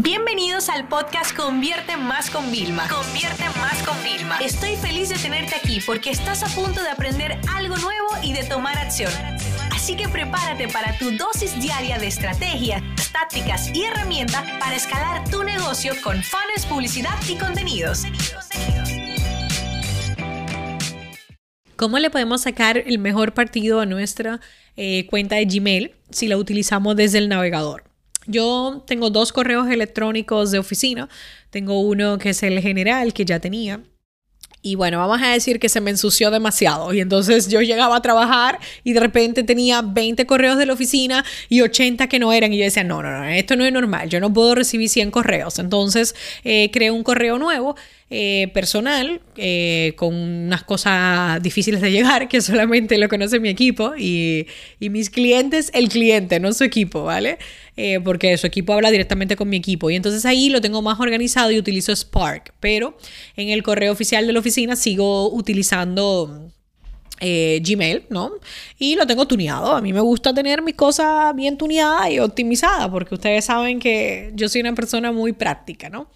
Bienvenidos al podcast Convierte Más con Vilma. Convierte Más con Vilma. Estoy feliz de tenerte aquí porque estás a punto de aprender algo nuevo y de tomar acción. Así que prepárate para tu dosis diaria de estrategias, tácticas y herramientas para escalar tu negocio con fans, publicidad y contenidos. ¿Cómo le podemos sacar el mejor partido a nuestra eh, cuenta de Gmail si la utilizamos desde el navegador? Yo tengo dos correos electrónicos de oficina. Tengo uno que es el general que ya tenía. Y bueno, vamos a decir que se me ensució demasiado. Y entonces yo llegaba a trabajar y de repente tenía 20 correos de la oficina y 80 que no eran. Y yo decía, no, no, no, esto no es normal. Yo no puedo recibir 100 correos. Entonces eh, creé un correo nuevo eh, personal eh, con unas cosas difíciles de llegar que solamente lo conoce mi equipo y, mis clientes, el cliente, no su equipo, ¿vale? Eh, porque su equipo habla directamente con mi equipo y entonces ahí lo tengo más organizado y utilizo Spark, pero en el correo oficial de la oficina sigo utilizando... Gmail, ¿no? Y lo tengo tuneado. A mí me gusta tener mis cosas bien tuneadas y optimizadas, porque ustedes saben que yo soy una persona muy práctica, ¿no?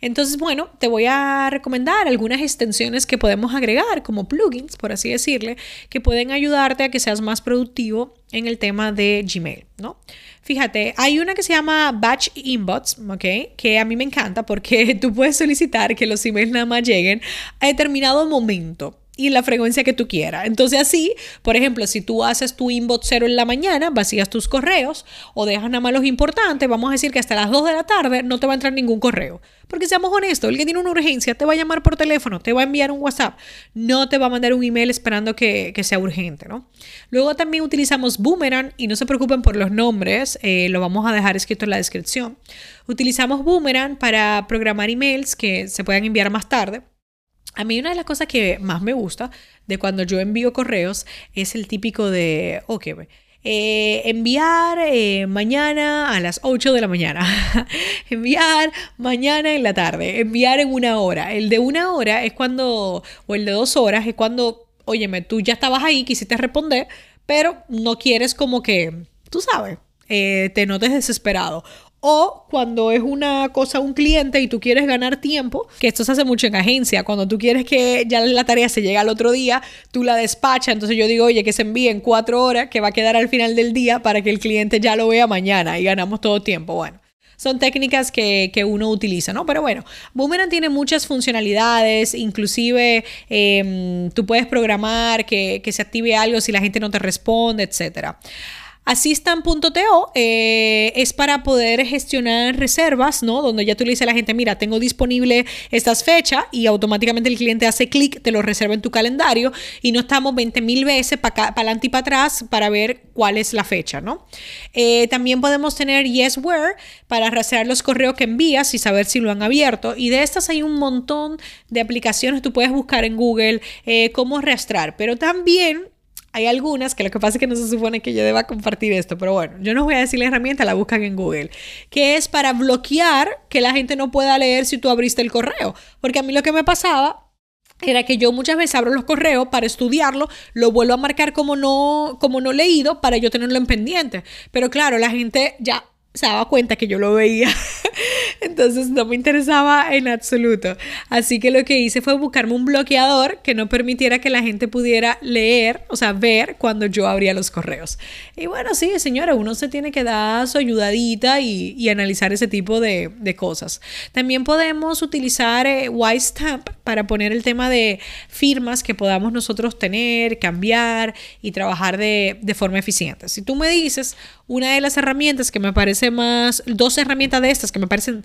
Entonces, bueno, te voy a recomendar algunas extensiones que podemos agregar como plugins, por así decirle, que pueden ayudarte a que seas más productivo en el tema de Gmail, ¿no? Fíjate, hay una que se llama Batch Inbox, ¿ok? Que a mí me encanta porque tú puedes solicitar que los emails nada más lleguen a determinado momento y la frecuencia que tú quieras. Entonces así, por ejemplo, si tú haces tu inbox cero en la mañana, vacías tus correos o dejas nada más los importantes, vamos a decir que hasta las 2 de la tarde no te va a entrar ningún correo. Porque seamos honestos, el que tiene una urgencia te va a llamar por teléfono, te va a enviar un WhatsApp, no te va a mandar un email esperando que, sea urgente, ¿no? Luego también utilizamos Boomerang y no se preocupen por los nombres, eh, lo vamos a dejar escrito en la descripción. Utilizamos Boomerang para programar emails que se puedan enviar más tarde. A mí una de las cosas que más me gusta de cuando yo envío correos es el típico de, ok, eh, enviar eh, mañana a las 8 de la mañana, enviar mañana en la tarde, enviar en una hora. El de una hora es cuando, o el de dos horas es cuando, óyeme, tú ya estabas ahí, quisiste responder, pero no quieres como que, tú sabes, eh, te notes desesperado. O cuando es una cosa, un cliente y tú quieres ganar tiempo, que esto se hace mucho en agencia, cuando tú quieres que ya la tarea se llegue al otro día, tú la despachas, entonces yo digo, oye, que se envíe en cuatro horas, que va a quedar al final del día para que el cliente ya lo vea mañana y ganamos todo tiempo. Bueno son técnicas que, uno utiliza, ¿no? Pero bueno, Boomerang tiene muchas funcionalidades, inclusive em, tú puedes programar que, que, se active algo si la gente no te responde, etcétera. Assistant.to eh, es para poder gestionar reservas, ¿no? Donde ya tú le dices a la gente, mira, tengo disponible estas fechas y automáticamente el cliente hace clic, te lo reserva en tu calendario y no estamos 20 mil veces para adelante y para atrás para ver cuál es la fecha, ¿no? Eh, también podemos tener Yesware para rastrear los correos que envías y saber si lo han abierto. Y de estas hay un montón de aplicaciones, tú puedes buscar en Google eh, cómo rastrear, pero también hay algunas que lo que pasa es que no se supone que yo deba compartir esto, pero bueno, yo no voy a decir la herramienta, la buscan en Google, que es para bloquear que la gente no pueda leer si tú abriste el correo. Porque a mí lo que me pasaba era que yo muchas veces abro los correos para estudiarlo, lo vuelvo a marcar como no, como no leído para yo tenerlo en pendiente. Pero claro, la gente ya se daba cuenta que yo lo veía. Entonces no me interesaba en absoluto. Así que lo que hice fue buscarme un bloqueador que no permitiera que la gente pudiera leer, o sea, ver cuando yo abría los correos. Y bueno, sí, señora, uno se tiene que dar su ayudadita y, analizar ese tipo de, cosas. También podemos utilizar eh, Stamp para poner el tema de firmas que podamos nosotros tener, cambiar y trabajar de, de forma eficiente. Si tú me dices una de las herramientas que me parece más, dos herramientas de estas que me parecen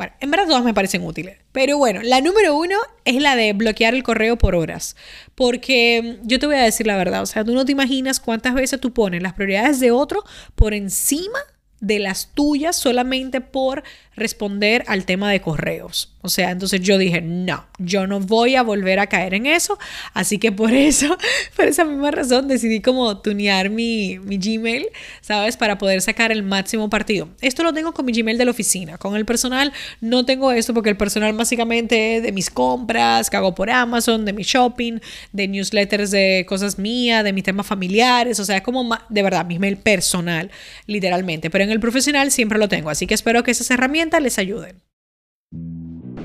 bueno, en verdad todas me parecen útiles. Pero bueno, la número uno es la de bloquear el correo por horas. Porque yo te voy a decir la verdad, o sea, tú no te imaginas cuántas veces tú pones las prioridades de otro por encima de las tuyas solamente por responder al tema de correos. O sea, entonces yo dije, no, yo no voy a volver a caer en eso. Así que por eso, por esa misma razón, decidí como tunear mi, mi Gmail, ¿sabes? Para poder sacar el máximo partido. Esto lo tengo con mi Gmail de la oficina. Con el personal no tengo esto porque el personal básicamente es de mis compras que hago por Amazon, de mi shopping, de newsletters de cosas mías, de mis temas familiares. O sea, es como de verdad mi email personal, literalmente. Pero en el profesional siempre lo tengo. Así que espero que esas herramientas les ayuden.